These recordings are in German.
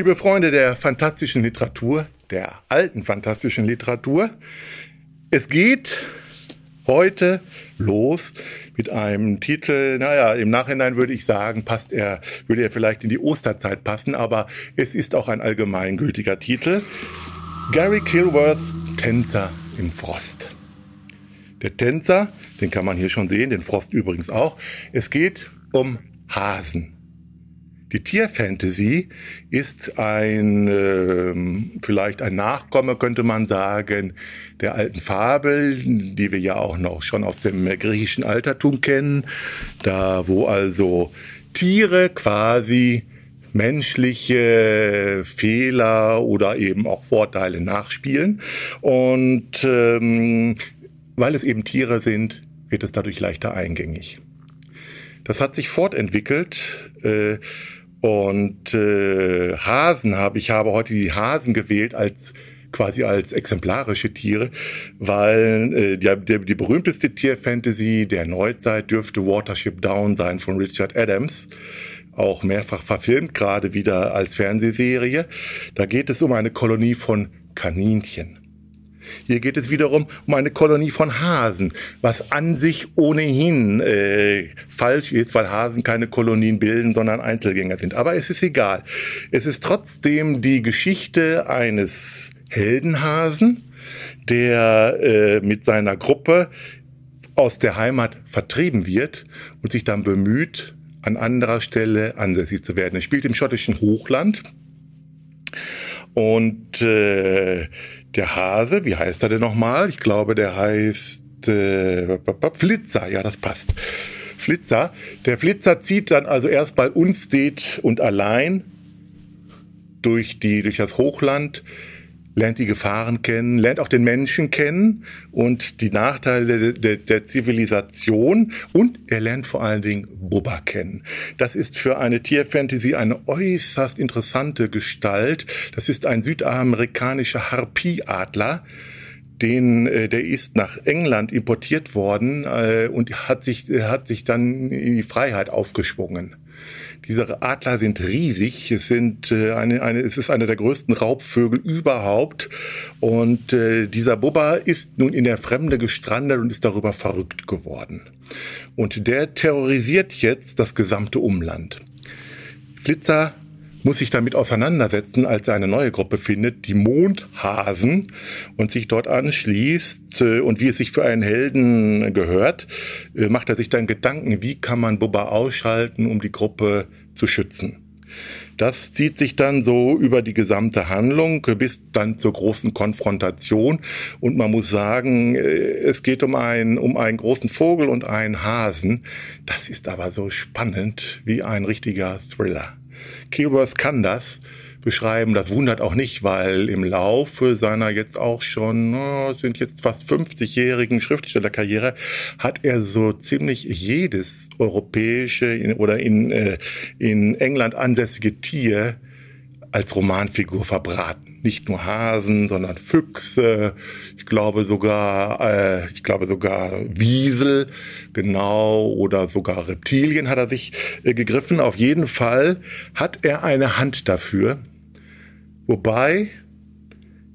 Liebe Freunde der fantastischen Literatur, der alten fantastischen Literatur, es geht heute los mit einem Titel, naja, im Nachhinein würde ich sagen, passt er, würde er vielleicht in die Osterzeit passen, aber es ist auch ein allgemeingültiger Titel. Gary Kilworth, Tänzer im Frost. Der Tänzer, den kann man hier schon sehen, den Frost übrigens auch. Es geht um Hasen. Die Tierfantasy ist ein, äh, vielleicht ein Nachkomme, könnte man sagen, der alten Fabel, die wir ja auch noch schon aus dem griechischen Altertum kennen, da wo also Tiere quasi menschliche Fehler oder eben auch Vorteile nachspielen. Und ähm, weil es eben Tiere sind, wird es dadurch leichter eingängig. Das hat sich fortentwickelt. Äh, und äh, Hasen habe ich habe heute die Hasen gewählt als quasi als exemplarische Tiere, weil äh, die, die, die berühmteste Tierfantasy der Neuzeit dürfte Watership Down sein von Richard Adams auch mehrfach verfilmt, gerade wieder als Fernsehserie. Da geht es um eine Kolonie von Kaninchen. Hier geht es wiederum um eine Kolonie von Hasen, was an sich ohnehin äh, falsch ist, weil Hasen keine Kolonien bilden, sondern Einzelgänger sind. Aber es ist egal. Es ist trotzdem die Geschichte eines Heldenhasen, der äh, mit seiner Gruppe aus der Heimat vertrieben wird und sich dann bemüht, an anderer Stelle ansässig zu werden. Er spielt im schottischen Hochland und äh, der Hase, wie heißt er denn nochmal? Ich glaube, der heißt äh, Flitzer, ja, das passt. Flitzer. Der Flitzer zieht dann also erst bei uns steht und allein durch die, durch das Hochland, lernt die Gefahren kennen, lernt auch den Menschen kennen und die Nachteile der, der, der, Zivilisation und er lernt vor allen Dingen Bubba kennen. Das ist für eine Tierfantasy eine äußerst interessante Gestalt. Das ist ein südamerikanischer Harpieadler, den äh, der ist nach England importiert worden äh, und hat sich hat sich dann in die Freiheit aufgeschwungen. Diese Adler sind riesig. Es sind äh, eine, eine, es ist einer der größten Raubvögel überhaupt. Und äh, dieser Bubba ist nun in der Fremde gestrandet und ist darüber verrückt geworden. Und der terrorisiert jetzt das gesamte Umland. Flitzer muss sich damit auseinandersetzen, als er eine neue Gruppe findet, die Mondhasen, und sich dort anschließt. Äh, und wie es sich für einen Helden gehört, äh, macht er sich dann Gedanken, wie kann man Bubba ausschalten, um die Gruppe zu schützen. Das zieht sich dann so über die gesamte Handlung bis dann zur großen Konfrontation. Und man muss sagen, äh, es geht um einen, um einen großen Vogel und einen Hasen. Das ist aber so spannend wie ein richtiger Thriller. Kilworth kann das beschreiben. Das wundert auch nicht, weil im Laufe seiner jetzt auch schon, oh, sind jetzt fast 50-jährigen Schriftstellerkarriere, hat er so ziemlich jedes europäische oder in, äh, in England ansässige Tier als Romanfigur verbraten. Nicht nur Hasen, sondern Füchse, ich glaube sogar, äh, ich glaube sogar Wiesel, genau, oder sogar Reptilien hat er sich äh, gegriffen. Auf jeden Fall hat er eine Hand dafür, wobei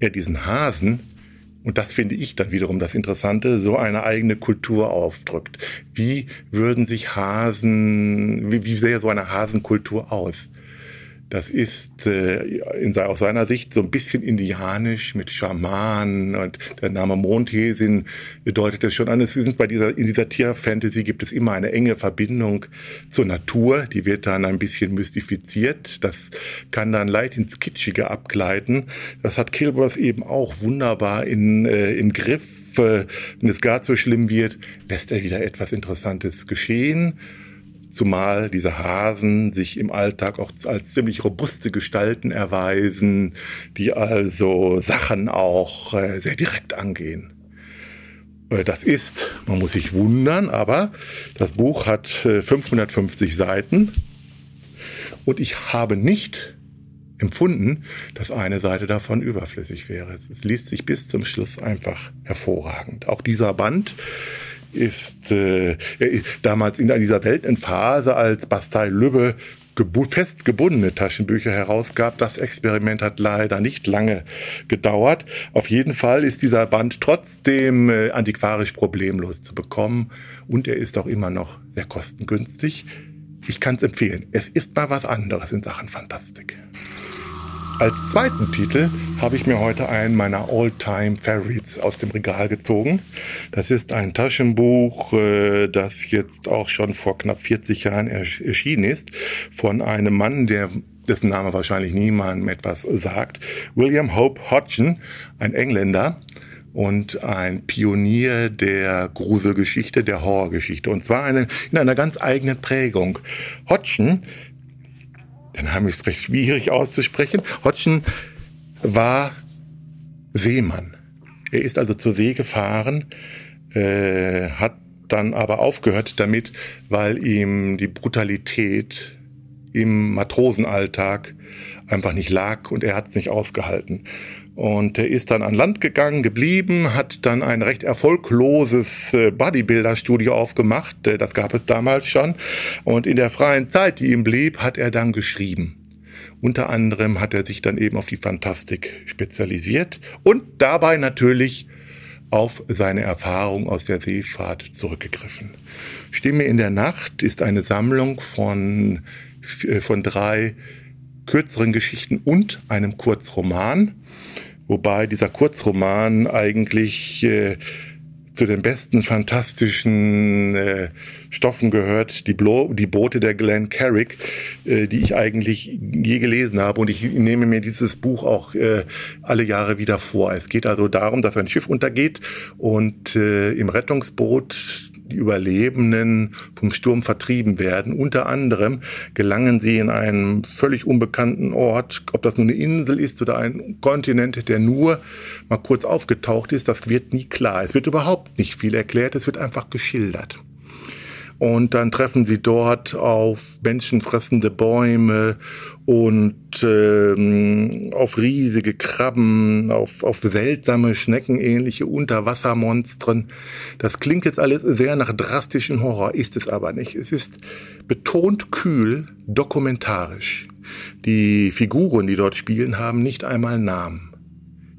er diesen Hasen und das finde ich dann wiederum das Interessante, so eine eigene Kultur aufdrückt. Wie würden sich Hasen, wie, wie sähe so eine Hasenkultur aus? Das ist äh, in, aus seiner Sicht so ein bisschen indianisch mit Schamanen und der Name Mondhesin bedeutet das schon an. Es ist bei dieser, in dieser Tierfantasy gibt es immer eine enge Verbindung zur Natur. Die wird dann ein bisschen mystifiziert. Das kann dann leicht ins Kitschige abgleiten. Das hat Kilbers eben auch wunderbar in, äh, im Griff. Äh, wenn es gar zu schlimm wird, lässt er wieder etwas Interessantes geschehen zumal diese Hasen sich im Alltag auch als ziemlich robuste Gestalten erweisen, die also Sachen auch äh, sehr direkt angehen. Äh, das ist, man muss sich wundern, aber das Buch hat 550 äh, Seiten und ich habe nicht empfunden, dass eine Seite davon überflüssig wäre. Es liest sich bis zum Schluss einfach hervorragend. Auch dieser Band ist, äh, damals in dieser seltenen Phase, als Bastei Lübbe fest gebundene Taschenbücher herausgab. Das Experiment hat leider nicht lange gedauert. Auf jeden Fall ist dieser Band trotzdem äh, antiquarisch problemlos zu bekommen und er ist auch immer noch sehr kostengünstig. Ich kann es empfehlen. Es ist mal was anderes in Sachen Fantastik. Als zweiten Titel habe ich mir heute einen meiner All-Time Favorites aus dem Regal gezogen. Das ist ein Taschenbuch, äh, das jetzt auch schon vor knapp 40 Jahren erschienen ist, von einem Mann, der dessen Name wahrscheinlich niemandem etwas sagt, William Hope Hodgson, ein Engländer und ein Pionier der Gruselgeschichte, der Horrorgeschichte. Und zwar eine, in einer ganz eigenen Prägung. Hodgson der Name ist recht schwierig auszusprechen. Hodgson war Seemann. Er ist also zur See gefahren, äh, hat dann aber aufgehört damit, weil ihm die Brutalität im Matrosenalltag einfach nicht lag und er hat es nicht ausgehalten. Und er ist dann an Land gegangen, geblieben, hat dann ein recht erfolgloses äh, Bodybuilder-Studio aufgemacht. Äh, das gab es damals schon. Und in der freien Zeit, die ihm blieb, hat er dann geschrieben. Unter anderem hat er sich dann eben auf die Fantastik spezialisiert und dabei natürlich auf seine Erfahrung aus der Seefahrt zurückgegriffen. Stimme in der Nacht ist eine Sammlung von, äh, von drei kürzeren Geschichten und einem Kurzroman wobei dieser Kurzroman eigentlich äh, zu den besten fantastischen äh, Stoffen gehört, die, Blo die Boote der Glenn Carrick, äh, die ich eigentlich je gelesen habe. Und ich nehme mir dieses Buch auch äh, alle Jahre wieder vor. Es geht also darum, dass ein Schiff untergeht und äh, im Rettungsboot die Überlebenden vom Sturm vertrieben werden. Unter anderem gelangen sie in einen völlig unbekannten Ort, ob das nun eine Insel ist oder ein Kontinent, der nur mal kurz aufgetaucht ist, das wird nie klar. Es wird überhaupt nicht viel erklärt, es wird einfach geschildert. Und dann treffen sie dort auf menschenfressende Bäume und ähm, auf riesige Krabben, auf, auf seltsame Schneckenähnliche Unterwassermonstren. Das klingt jetzt alles sehr nach drastischen Horror, ist es aber nicht. Es ist betont kühl, dokumentarisch. Die Figuren, die dort spielen, haben nicht einmal Namen.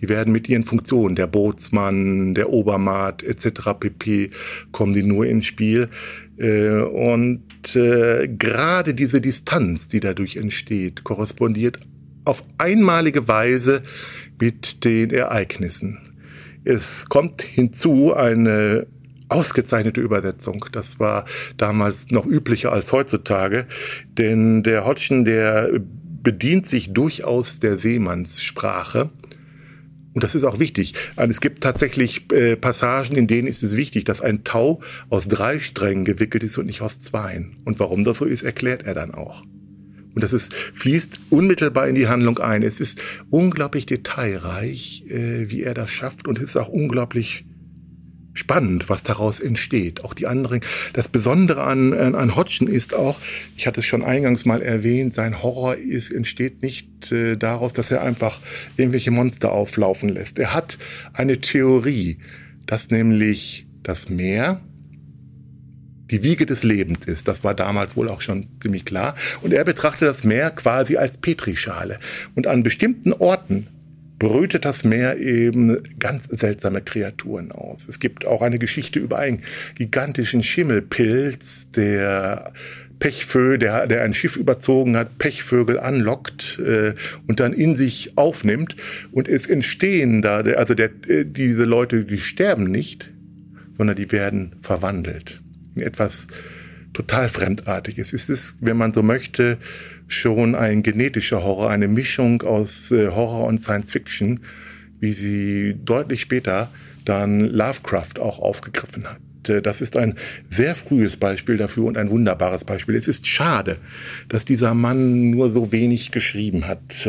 Die werden mit ihren Funktionen, der Bootsmann, der Obermaat etc. pp, kommen die nur ins Spiel. Äh, und äh, gerade diese Distanz, die dadurch entsteht, korrespondiert auf einmalige Weise mit den Ereignissen. Es kommt hinzu eine ausgezeichnete Übersetzung. Das war damals noch üblicher als heutzutage, denn der Hodgson, der bedient sich durchaus der Seemannssprache und das ist auch wichtig. Es gibt tatsächlich äh, Passagen, in denen ist es wichtig, dass ein Tau aus drei Strängen gewickelt ist und nicht aus zweien. Und warum das so ist, erklärt er dann auch. Und das ist, fließt unmittelbar in die Handlung ein. Es ist unglaublich detailreich, äh, wie er das schafft. Und es ist auch unglaublich spannend, was daraus entsteht. Auch die anderen. Das Besondere an, an Hodgson ist auch, ich hatte es schon eingangs mal erwähnt, sein Horror ist, entsteht nicht äh, daraus, dass er einfach irgendwelche Monster auflaufen lässt. Er hat eine Theorie, dass nämlich das Meer die Wiege des Lebens ist. Das war damals wohl auch schon ziemlich klar. Und er betrachtet das Meer quasi als Petrischale. Und an bestimmten Orten brütet das Meer eben ganz seltsame Kreaturen aus. Es gibt auch eine Geschichte über einen gigantischen Schimmelpilz, der Pechvögel, der, der ein Schiff überzogen hat, Pechvögel anlockt äh, und dann in sich aufnimmt. Und es entstehen da, also der, äh, diese Leute, die sterben nicht, sondern die werden verwandelt in etwas total Fremdartiges. Es ist, wenn man so möchte, schon ein genetischer Horror, eine Mischung aus äh, Horror und Science Fiction, wie sie deutlich später dann Lovecraft auch aufgegriffen hat. Äh, das ist ein sehr frühes Beispiel dafür und ein wunderbares Beispiel. Es ist schade, dass dieser Mann nur so wenig geschrieben hat.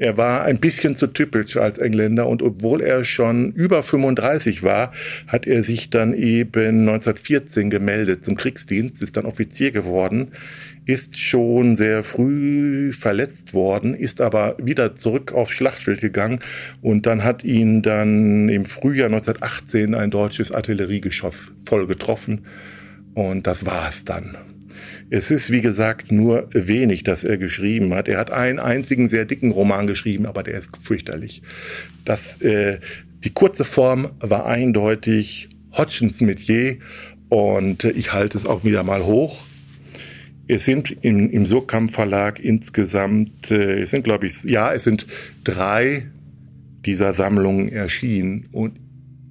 Er war ein bisschen zu typisch als Engländer und obwohl er schon über 35 war, hat er sich dann eben 1914 gemeldet zum Kriegsdienst, ist dann Offizier geworden ist schon sehr früh verletzt worden, ist aber wieder zurück aufs Schlachtfeld gegangen und dann hat ihn dann im Frühjahr 1918 ein deutsches Artilleriegeschoss voll getroffen und das war es dann. Es ist, wie gesagt, nur wenig, das er geschrieben hat. Er hat einen einzigen sehr dicken Roman geschrieben, aber der ist fürchterlich. Das, äh, die kurze Form war eindeutig Hodgins Metier und äh, ich halte es auch wieder mal hoch. Es sind im, im Surkamp Verlag insgesamt, äh, es sind glaube ich, ja, es sind drei dieser Sammlungen erschienen und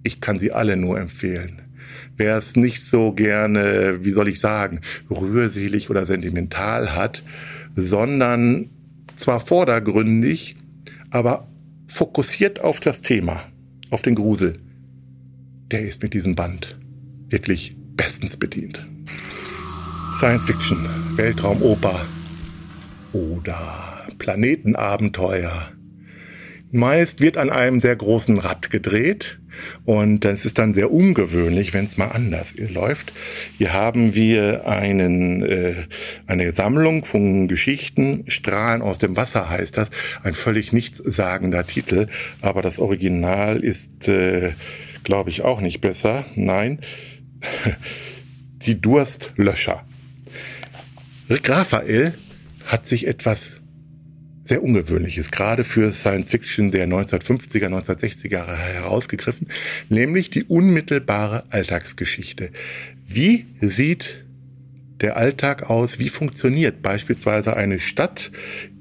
ich kann sie alle nur empfehlen. Wer es nicht so gerne, wie soll ich sagen, rührselig oder sentimental hat, sondern zwar vordergründig, aber fokussiert auf das Thema, auf den Grusel, der ist mit diesem Band wirklich bestens bedient. Science Fiction, Weltraumoper oder Planetenabenteuer Meist wird an einem sehr großen Rad gedreht und das ist dann sehr ungewöhnlich, wenn es mal anders läuft. Hier haben wir einen, äh, eine Sammlung von Geschichten, Strahlen aus dem Wasser heißt das, ein völlig nichtssagender Titel, aber das Original ist, äh, glaube ich, auch nicht besser. Nein, die Durstlöscher. Rick Raphael hat sich etwas sehr ungewöhnliches, gerade für Science Fiction der 1950er, 1960er Jahre herausgegriffen, nämlich die unmittelbare Alltagsgeschichte. Wie sieht der Alltag aus? Wie funktioniert beispielsweise eine Stadt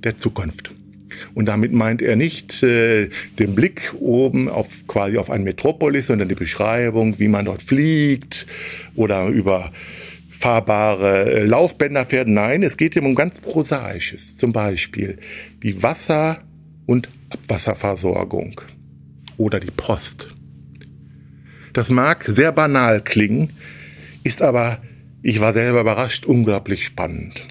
der Zukunft? Und damit meint er nicht äh, den Blick oben auf quasi auf ein Metropolis, sondern die Beschreibung, wie man dort fliegt oder über fahrbare äh, Laufbänder fährt. Nein, es geht ihm um ganz Prosaisches. Zum Beispiel die Wasser- und Abwasserversorgung oder die Post. Das mag sehr banal klingen, ist aber, ich war selber überrascht, unglaublich spannend.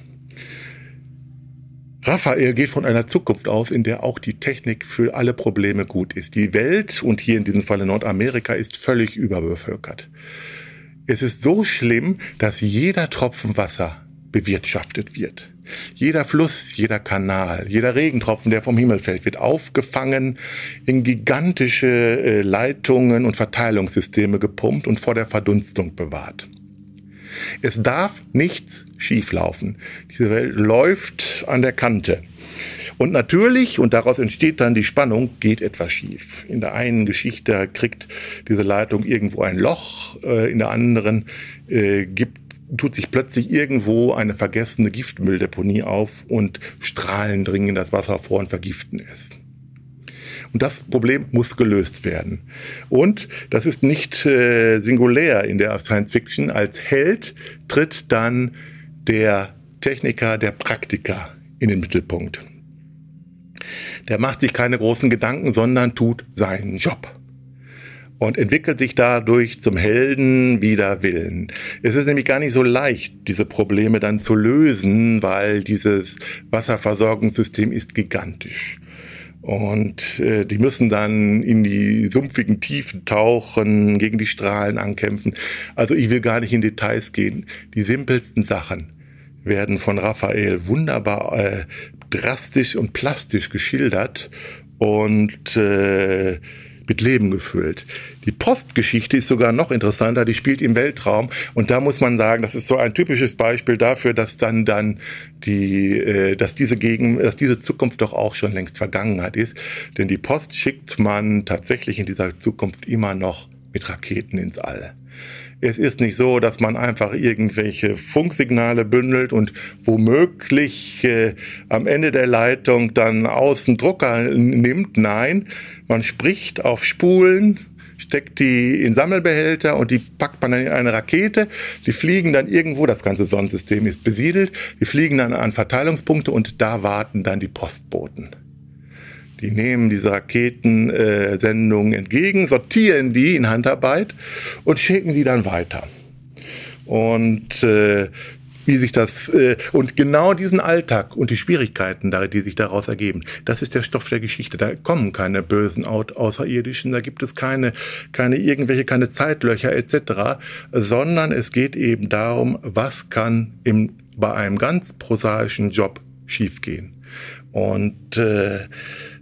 Raphael geht von einer Zukunft aus, in der auch die Technik für alle Probleme gut ist. Die Welt, und hier in diesem Falle Nordamerika, ist völlig überbevölkert. Es ist so schlimm, dass jeder Tropfen Wasser bewirtschaftet wird. Jeder Fluss, jeder Kanal, jeder Regentropfen, der vom Himmel fällt, wird aufgefangen, in gigantische äh, Leitungen und Verteilungssysteme gepumpt und vor der Verdunstung bewahrt. Es darf nichts schieflaufen. Diese Welt läuft an der Kante. Und natürlich, und daraus entsteht dann die Spannung, geht etwas schief. In der einen Geschichte kriegt diese Leitung irgendwo ein Loch, äh, in der anderen äh, gibt, tut sich plötzlich irgendwo eine vergessene Giftmülldeponie auf und Strahlen dringen in das Wasser vor und vergiften es. Und das Problem muss gelöst werden. Und das ist nicht äh, singulär in der Science Fiction. Als Held tritt dann der Techniker, der Praktiker in den Mittelpunkt. Der macht sich keine großen Gedanken, sondern tut seinen Job und entwickelt sich dadurch zum Helden wider Willen. Es ist nämlich gar nicht so leicht, diese Probleme dann zu lösen, weil dieses Wasserversorgungssystem ist gigantisch. Und äh, die müssen dann in die sumpfigen Tiefen tauchen, gegen die Strahlen ankämpfen. Also ich will gar nicht in Details gehen. Die simpelsten Sachen werden von Raphael wunderbar äh, drastisch und plastisch geschildert und äh, mit Leben gefüllt. Die Postgeschichte ist sogar noch interessanter, die spielt im Weltraum und da muss man sagen, das ist so ein typisches Beispiel dafür, dass dann dann die, äh, dass diese Gegen, dass diese Zukunft doch auch schon längst Vergangenheit ist, denn die Post schickt man tatsächlich in dieser Zukunft immer noch mit Raketen ins All. Es ist nicht so, dass man einfach irgendwelche Funksignale bündelt und womöglich äh, am Ende der Leitung dann außen Drucker nimmt. Nein, man spricht auf Spulen, steckt die in Sammelbehälter und die packt man dann in eine Rakete. Die fliegen dann irgendwo, das ganze Sonnensystem ist besiedelt, die fliegen dann an Verteilungspunkte und da warten dann die Postboten. Die nehmen diese Raketensendungen entgegen, sortieren die in Handarbeit und schicken die dann weiter. Und äh, wie sich das äh, und genau diesen Alltag und die Schwierigkeiten, die sich daraus ergeben, das ist der Stoff der Geschichte. Da kommen keine bösen Außerirdischen, da gibt es keine keine irgendwelche keine Zeitlöcher etc., sondern es geht eben darum, was kann im bei einem ganz prosaischen Job schiefgehen. Und äh,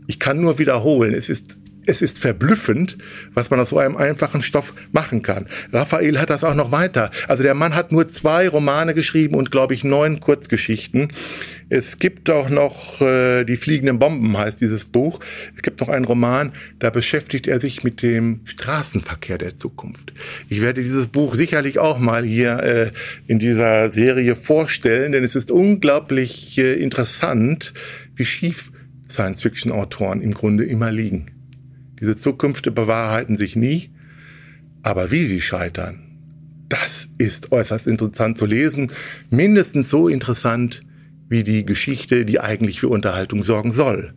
ich kann nur wiederholen, es ist es ist verblüffend, was man aus so einem einfachen Stoff machen kann. Raphael hat das auch noch weiter. Also der Mann hat nur zwei Romane geschrieben und, glaube ich, neun Kurzgeschichten. Es gibt auch noch äh, Die fliegenden Bomben heißt dieses Buch. Es gibt noch einen Roman, da beschäftigt er sich mit dem Straßenverkehr der Zukunft. Ich werde dieses Buch sicherlich auch mal hier äh, in dieser Serie vorstellen, denn es ist unglaublich äh, interessant, wie schief Science-Fiction-Autoren im Grunde immer liegen. Diese Zukünfte bewahrheiten sich nie, aber wie sie scheitern, das ist äußerst interessant zu lesen, mindestens so interessant wie die Geschichte, die eigentlich für Unterhaltung sorgen soll.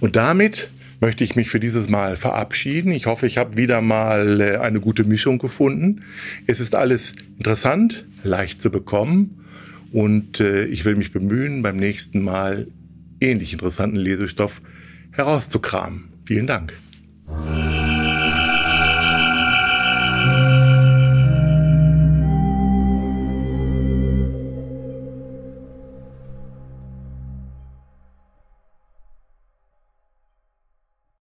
Und damit möchte ich mich für dieses Mal verabschieden. Ich hoffe, ich habe wieder mal äh, eine gute Mischung gefunden. Es ist alles interessant, leicht zu bekommen und äh, ich will mich bemühen, beim nächsten Mal ähnlich interessanten Lesestoff herauszukramen. Vielen Dank.